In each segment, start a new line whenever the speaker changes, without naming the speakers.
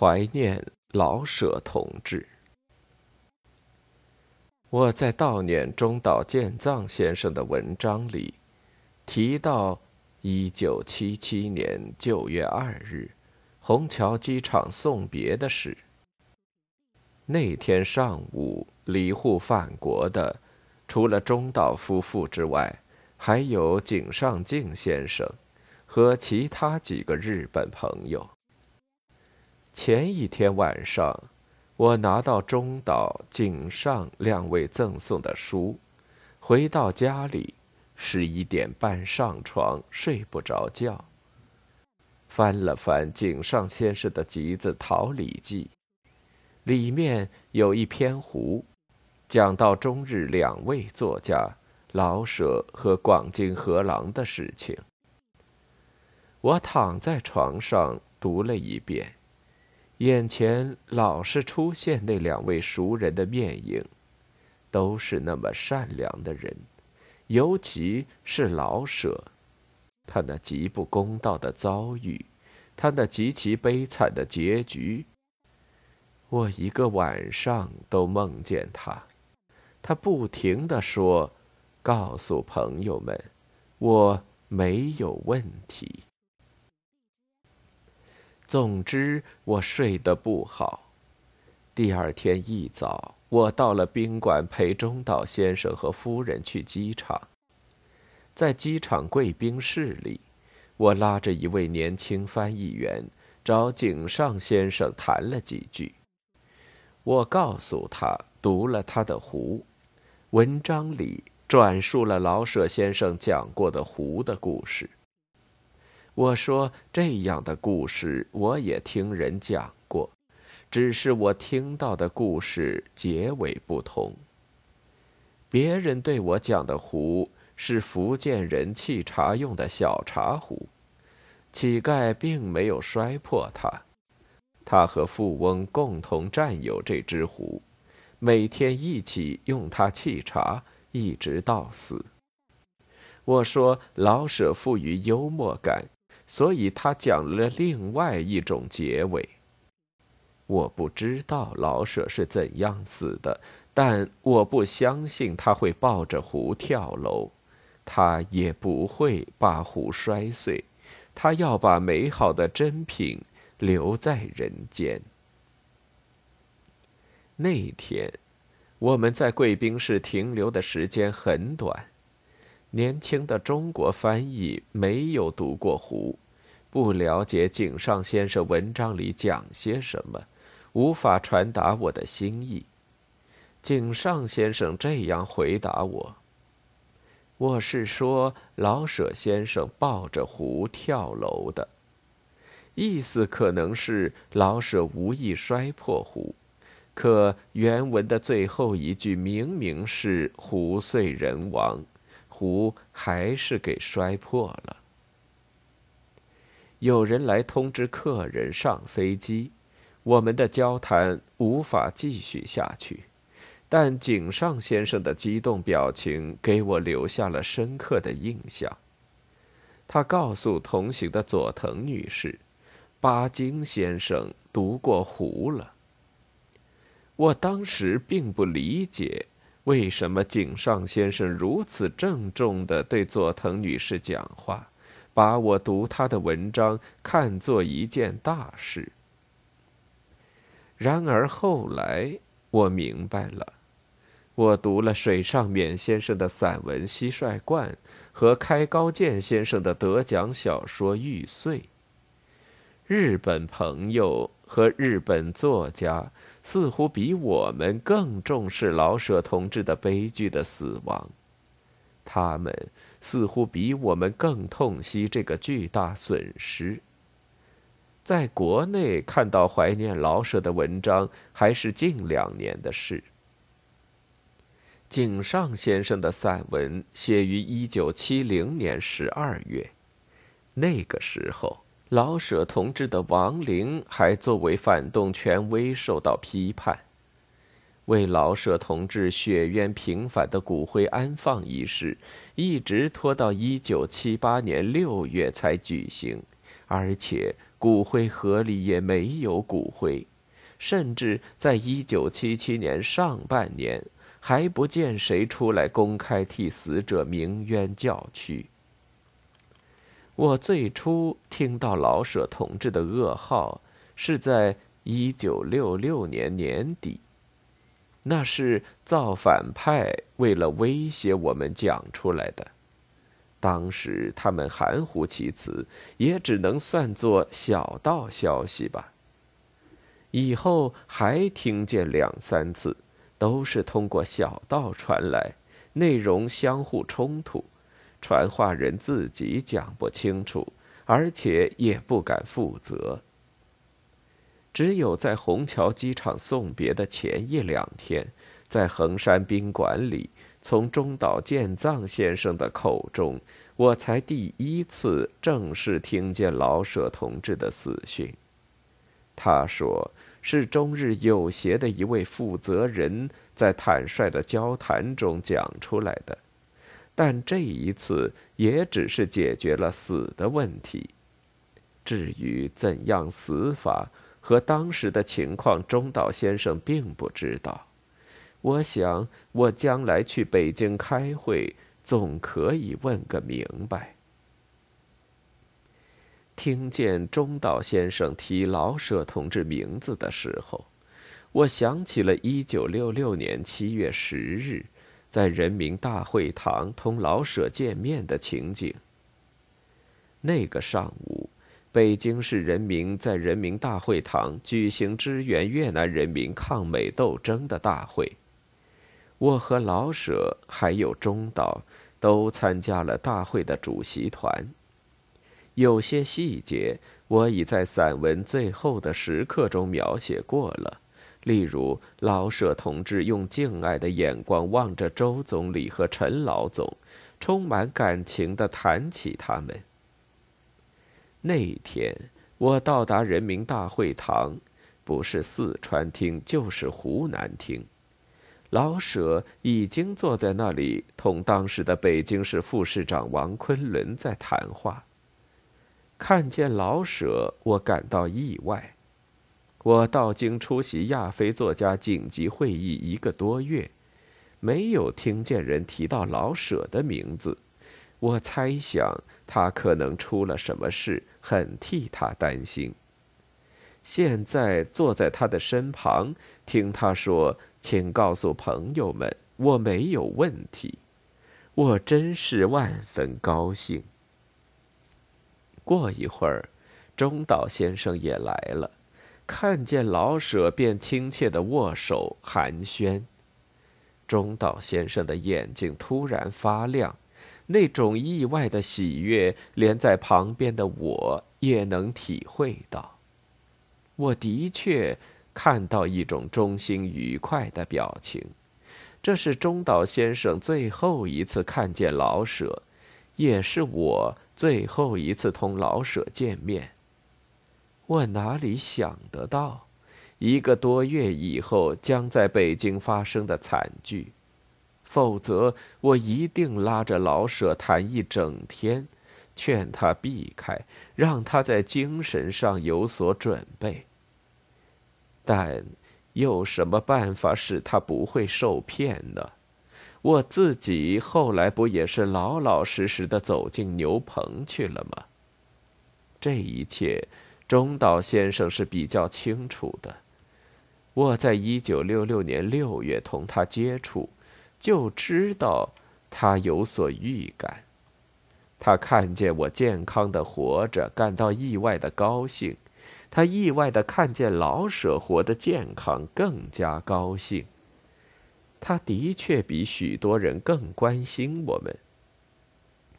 怀念老舍同志。我在悼念中岛健藏先生的文章里，提到一九七七年九月二日，虹桥机场送别的事。那天上午，离沪返国的，除了中岛夫妇之外，还有井上靖先生和其他几个日本朋友。前一天晚上，我拿到中岛、井上两位赠送的书，回到家里，十一点半上床，睡不着觉。翻了翻井上先生的集子《桃李记》，里面有一篇胡，讲到中日两位作家老舍和广津河郎的事情。我躺在床上读了一遍。眼前老是出现那两位熟人的面影，都是那么善良的人，尤其是老舍，他那极不公道的遭遇，他那极其悲惨的结局。我一个晚上都梦见他，他不停的说：“告诉朋友们，我没有问题。”总之，我睡得不好。第二天一早，我到了宾馆，陪中岛先生和夫人去机场。在机场贵宾室里，我拉着一位年轻翻译员，找井上先生谈了几句。我告诉他读了他的《湖》，文章里转述了老舍先生讲过的湖的故事。我说这样的故事我也听人讲过，只是我听到的故事结尾不同。别人对我讲的壶是福建人沏茶用的小茶壶，乞丐并没有摔破它，他和富翁共同占有这只壶，每天一起用它沏茶，一直到死。我说老舍富于幽默感。所以他讲了另外一种结尾。我不知道老舍是怎样死的，但我不相信他会抱着壶跳楼，他也不会把壶摔碎，他要把美好的珍品留在人间。那天，我们在贵宾室停留的时间很短。年轻的中国翻译没有读过《湖》，不了解井上先生文章里讲些什么，无法传达我的心意。井上先生这样回答我：“我是说老舍先生抱着湖跳楼的，意思可能是老舍无意摔破壶，可原文的最后一句明明是壶碎人亡。”壶还是给摔破了。有人来通知客人上飞机，我们的交谈无法继续下去。但井上先生的激动表情给我留下了深刻的印象。他告诉同行的佐藤女士，巴金先生读过《壶》了。我当时并不理解。为什么井上先生如此郑重地对佐藤女士讲话，把我读他的文章看作一件大事？然而后来我明白了，我读了水上勉先生的散文《蟋蟀罐》和开高健先生的得奖小说《玉碎》。日本朋友和日本作家似乎比我们更重视老舍同志的悲剧的死亡，他们似乎比我们更痛惜这个巨大损失。在国内看到怀念老舍的文章，还是近两年的事。井上先生的散文写于一九七零年十二月，那个时候。老舍同志的亡灵还作为反动权威受到批判，为老舍同志血冤平反的骨灰安放仪式，一直拖到一九七八年六月才举行，而且骨灰盒里也没有骨灰，甚至在一九七七年上半年，还不见谁出来公开替死者鸣冤叫屈。我最初听到老舍同志的噩耗，是在一九六六年年底。那是造反派为了威胁我们讲出来的，当时他们含糊其辞，也只能算作小道消息吧。以后还听见两三次，都是通过小道传来，内容相互冲突，传话人自己讲不清楚，而且也不敢负责。只有在虹桥机场送别的前一两天，在衡山宾馆里，从中岛健藏先生的口中，我才第一次正式听见老舍同志的死讯。他说是中日友协的一位负责人在坦率的交谈中讲出来的，但这一次也只是解决了死的问题。至于怎样死法，和当时的情况，中岛先生并不知道。我想，我将来去北京开会，总可以问个明白。听见中岛先生提老舍同志名字的时候，我想起了一九六六年七月十日，在人民大会堂同老舍见面的情景。那个上午。北京市人民在人民大会堂举行支援越南人民抗美斗争的大会，我和老舍还有中岛都参加了大会的主席团。有些细节我已在散文最后的时刻中描写过了，例如老舍同志用敬爱的眼光望着周总理和陈老总，充满感情地谈起他们。那天我到达人民大会堂，不是四川厅就是湖南厅。老舍已经坐在那里，同当时的北京市副市长王昆仑在谈话。看见老舍，我感到意外。我到京出席亚非作家紧急会议一个多月，没有听见人提到老舍的名字。我猜想他可能出了什么事，很替他担心。现在坐在他的身旁，听他说：“请告诉朋友们，我没有问题。”我真是万分高兴。过一会儿，中岛先生也来了，看见老舍便亲切的握手寒暄。中岛先生的眼睛突然发亮。那种意外的喜悦，连在旁边的我也能体会到。我的确看到一种衷心愉快的表情。这是中岛先生最后一次看见老舍，也是我最后一次同老舍见面。我哪里想得到，一个多月以后将在北京发生的惨剧。否则，我一定拉着老舍谈一整天，劝他避开，让他在精神上有所准备。但有什么办法使他不会受骗呢？我自己后来不也是老老实实的走进牛棚去了吗？这一切，中岛先生是比较清楚的。我在一九六六年六月同他接触。就知道他有所预感，他看见我健康的活着，感到意外的高兴；他意外的看见老舍活得健康，更加高兴。他的确比许多人更关心我们。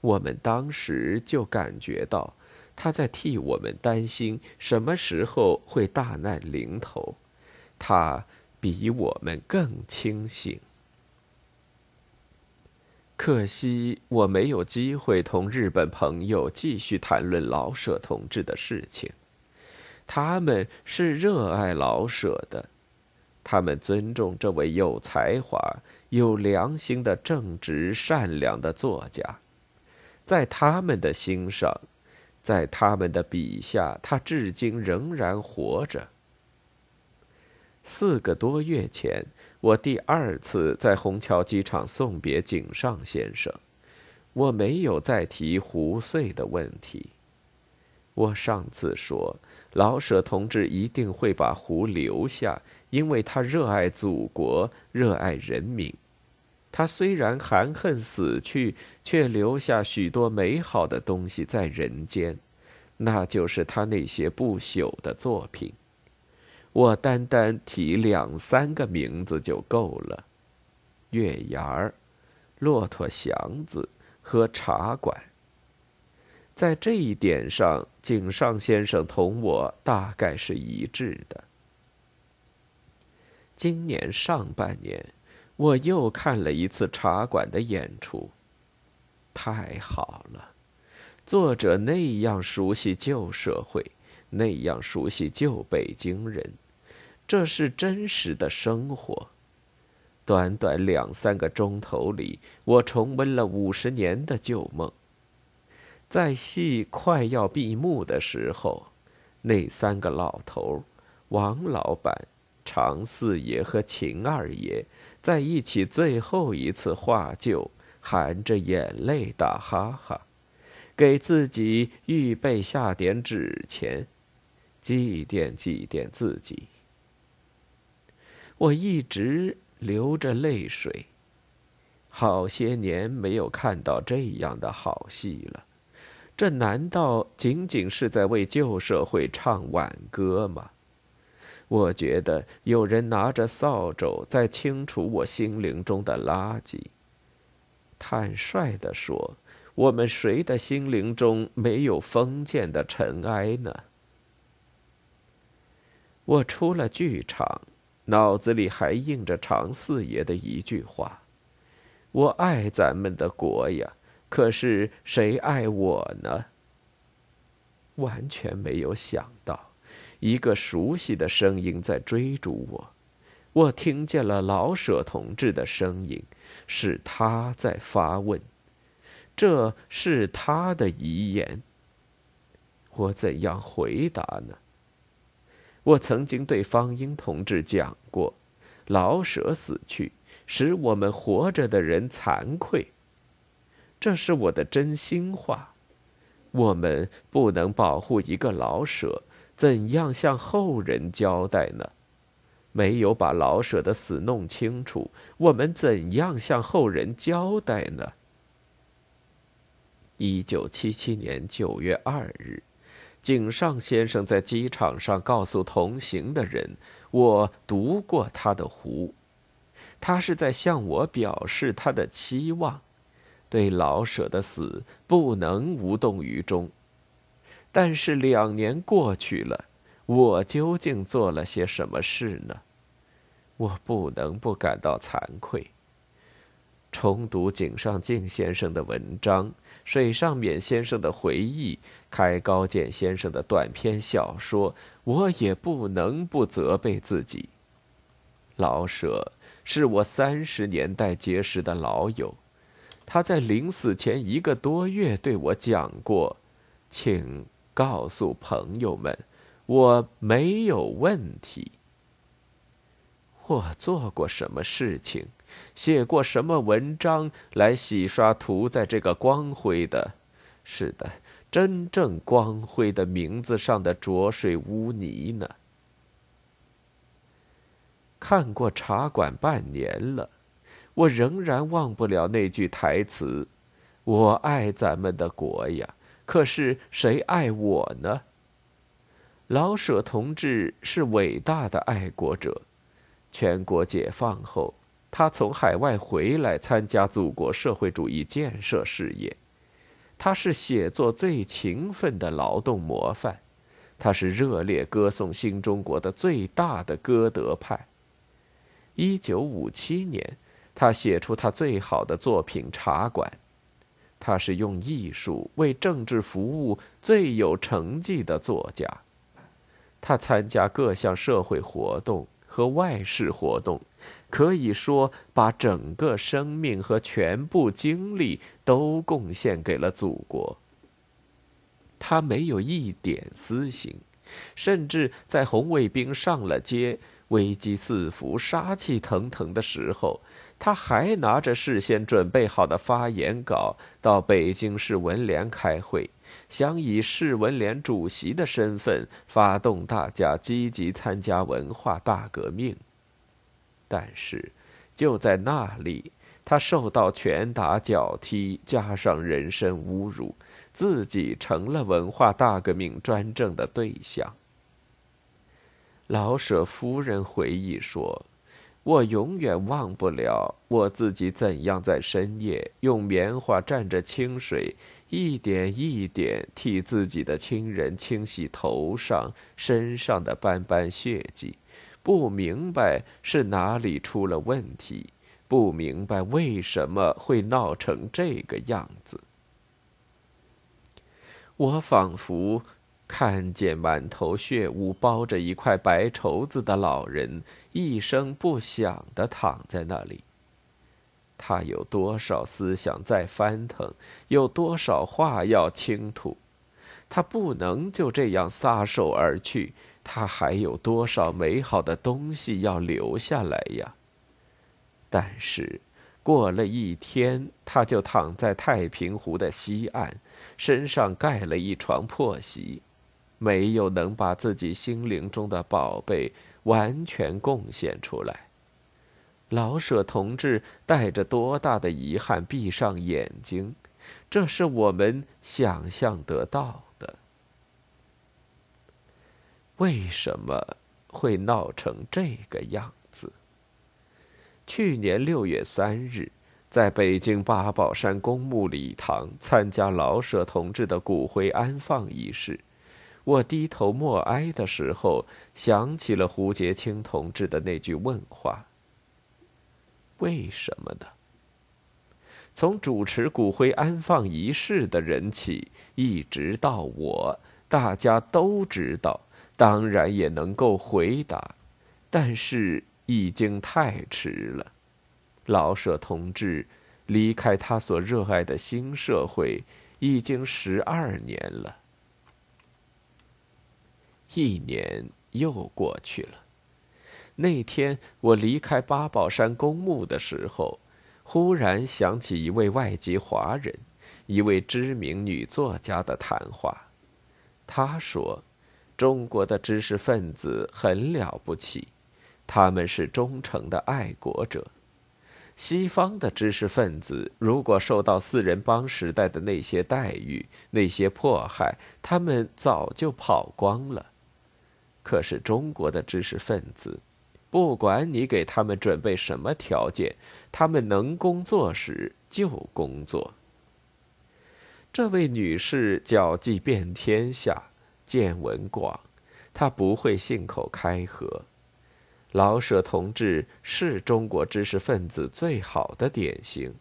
我们当时就感觉到他在替我们担心什么时候会大难临头，他比我们更清醒。可惜我没有机会同日本朋友继续谈论老舍同志的事情。他们是热爱老舍的，他们尊重这位有才华、有良心的正直、善良的作家。在他们的心上，在他们的笔下，他至今仍然活着。四个多月前，我第二次在虹桥机场送别井上先生，我没有再提胡穗的问题。我上次说，老舍同志一定会把胡留下，因为他热爱祖国，热爱人民。他虽然含恨死去，却留下许多美好的东西在人间，那就是他那些不朽的作品。我单单提两三个名字就够了：月牙儿、骆驼祥子和茶馆。在这一点上，井上先生同我大概是一致的。今年上半年，我又看了一次茶馆的演出。太好了，作者那样熟悉旧社会，那样熟悉旧北京人。这是真实的生活。短短两三个钟头里，我重温了五十年的旧梦。在戏快要闭幕的时候，那三个老头王老板、常四爷和秦二爷在一起最后一次画旧，含着眼泪打哈哈，给自己预备下点纸钱，祭奠祭奠自己。我一直流着泪水。好些年没有看到这样的好戏了，这难道仅仅是在为旧社会唱挽歌吗？我觉得有人拿着扫帚在清除我心灵中的垃圾。坦率地说，我们谁的心灵中没有封建的尘埃呢？我出了剧场。脑子里还印着常四爷的一句话：“我爱咱们的国呀，可是谁爱我呢？”完全没有想到，一个熟悉的声音在追逐我。我听见了老舍同志的声音，是他在发问，这是他的遗言。我怎样回答呢？我曾经对方英同志讲过：“老舍死去，使我们活着的人惭愧。”这是我的真心话。我们不能保护一个老舍，怎样向后人交代呢？没有把老舍的死弄清楚，我们怎样向后人交代呢？一九七七年九月二日。井上先生在机场上告诉同行的人：“我读过他的湖。”他是在向我表示他的期望，对老舍的死不能无动于衷。但是两年过去了，我究竟做了些什么事呢？我不能不感到惭愧。重读井上靖先生的文章，水上勉先生的回忆，开高健先生的短篇小说，我也不能不责备自己。老舍是我三十年代结识的老友，他在临死前一个多月对我讲过：“请告诉朋友们，我没有问题。”我做过什么事情？写过什么文章来洗刷涂在这个光辉的，是的，真正光辉的名字上的浊水污泥呢？看过茶馆半年了，我仍然忘不了那句台词：“我爱咱们的国呀，可是谁爱我呢？”老舍同志是伟大的爱国者，全国解放后。他从海外回来参加祖国社会主义建设事业，他是写作最勤奋的劳动模范，他是热烈歌颂新中国的最大的歌德派。一九五七年，他写出他最好的作品《茶馆》，他是用艺术为政治服务最有成绩的作家，他参加各项社会活动。和外事活动，可以说把整个生命和全部精力都贡献给了祖国。他没有一点私心，甚至在红卫兵上了街、危机四伏、杀气腾腾的时候，他还拿着事先准备好的发言稿到北京市文联开会，想以市文联主席的身份发动大家积极参加文化大革命。但是，就在那里。他受到拳打脚踢，加上人身侮辱，自己成了文化大革命专政的对象。老舍夫人回忆说：“我永远忘不了我自己怎样在深夜用棉花蘸着清水，一点一点替自己的亲人清洗头上、身上的斑斑血迹，不明白是哪里出了问题。”不明白为什么会闹成这个样子。我仿佛看见满头血污、包着一块白绸子的老人一声不响的躺在那里。他有多少思想在翻腾，有多少话要倾吐，他不能就这样撒手而去。他还有多少美好的东西要留下来呀？但是，过了一天，他就躺在太平湖的西岸，身上盖了一床破席，没有能把自己心灵中的宝贝完全贡献出来。老舍同志带着多大的遗憾闭上眼睛，这是我们想象得到的。为什么会闹成这个样子？去年六月三日，在北京八宝山公墓礼堂参加老舍同志的骨灰安放仪式，我低头默哀的时候，想起了胡杰清同志的那句问话：“为什么呢？”从主持骨灰安放仪式的人起，一直到我，大家都知道，当然也能够回答，但是。已经太迟了，老舍同志离开他所热爱的新社会已经十二年了。一年又过去了，那天我离开八宝山公墓的时候，忽然想起一位外籍华人，一位知名女作家的谈话。她说：“中国的知识分子很了不起。”他们是忠诚的爱国者。西方的知识分子如果受到四人帮时代的那些待遇、那些迫害，他们早就跑光了。可是中国的知识分子，不管你给他们准备什么条件，他们能工作时就工作。这位女士脚迹遍天下，见闻广，她不会信口开河。老舍同志是中国知识分子最好的典型，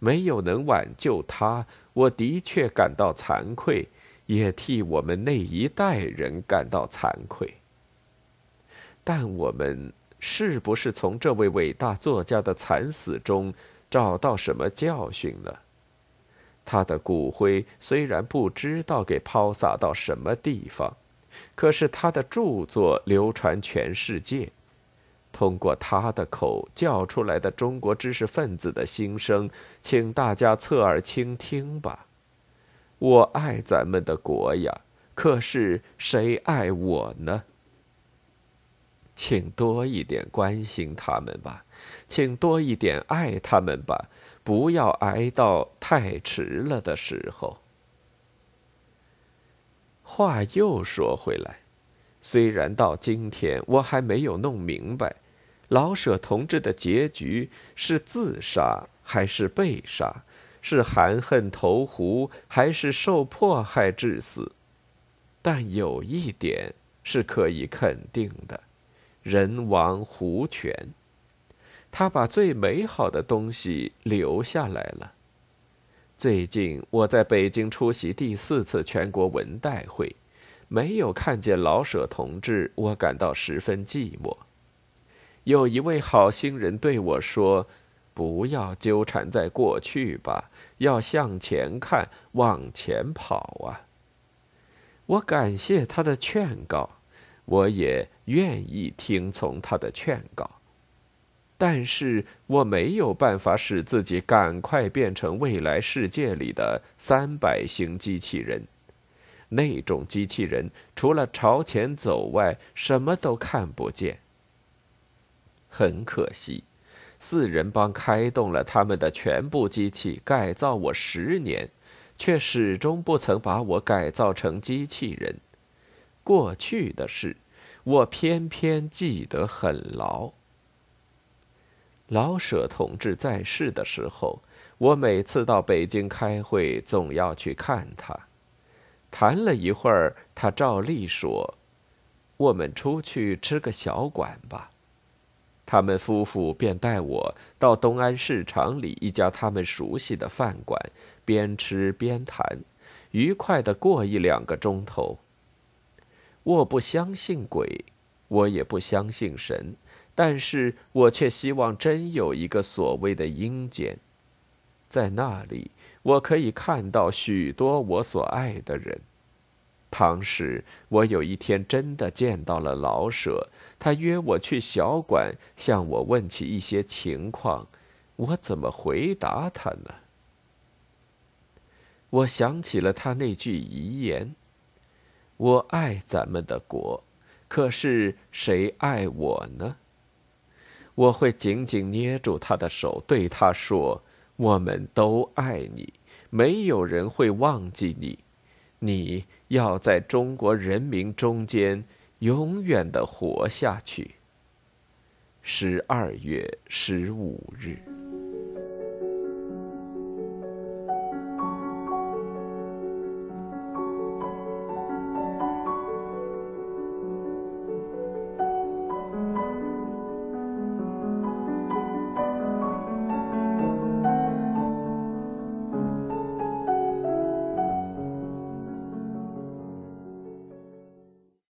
没有能挽救他，我的确感到惭愧，也替我们那一代人感到惭愧。但我们是不是从这位伟大作家的惨死中找到什么教训呢？他的骨灰虽然不知道给抛洒到什么地方，可是他的著作流传全世界。通过他的口叫出来的中国知识分子的心声，请大家侧耳倾听吧。我爱咱们的国呀，可是谁爱我呢？请多一点关心他们吧，请多一点爱他们吧，不要挨到太迟了的时候。话又说回来。虽然到今天我还没有弄明白，老舍同志的结局是自杀还是被杀，是含恨投湖还是受迫害致死，但有一点是可以肯定的：人亡湖全。他把最美好的东西留下来了。最近我在北京出席第四次全国文代会。没有看见老舍同志，我感到十分寂寞。有一位好心人对我说：“不要纠缠在过去吧，要向前看，往前跑啊！”我感谢他的劝告，我也愿意听从他的劝告。但是我没有办法使自己赶快变成未来世界里的三百型机器人。那种机器人除了朝前走外，什么都看不见。很可惜，四人帮开动了他们的全部机器，改造我十年，却始终不曾把我改造成机器人。过去的事，我偏偏记得很牢。老舍同志在世的时候，我每次到北京开会，总要去看他。谈了一会儿，他照例说：“我们出去吃个小馆吧。”他们夫妇便带我到东安市场里一家他们熟悉的饭馆，边吃边谈，愉快的过一两个钟头。我不相信鬼，我也不相信神。但是我却希望真有一个所谓的阴间，在那里我可以看到许多我所爱的人。当时我有一天真的见到了老舍，他约我去小馆，向我问起一些情况，我怎么回答他呢？我想起了他那句遗言：“我爱咱们的国，可是谁爱我呢？”我会紧紧捏住他的手，对他说：“我们都爱你，没有人会忘记你。你要在中国人民中间永远的活下去。”十二月十五日。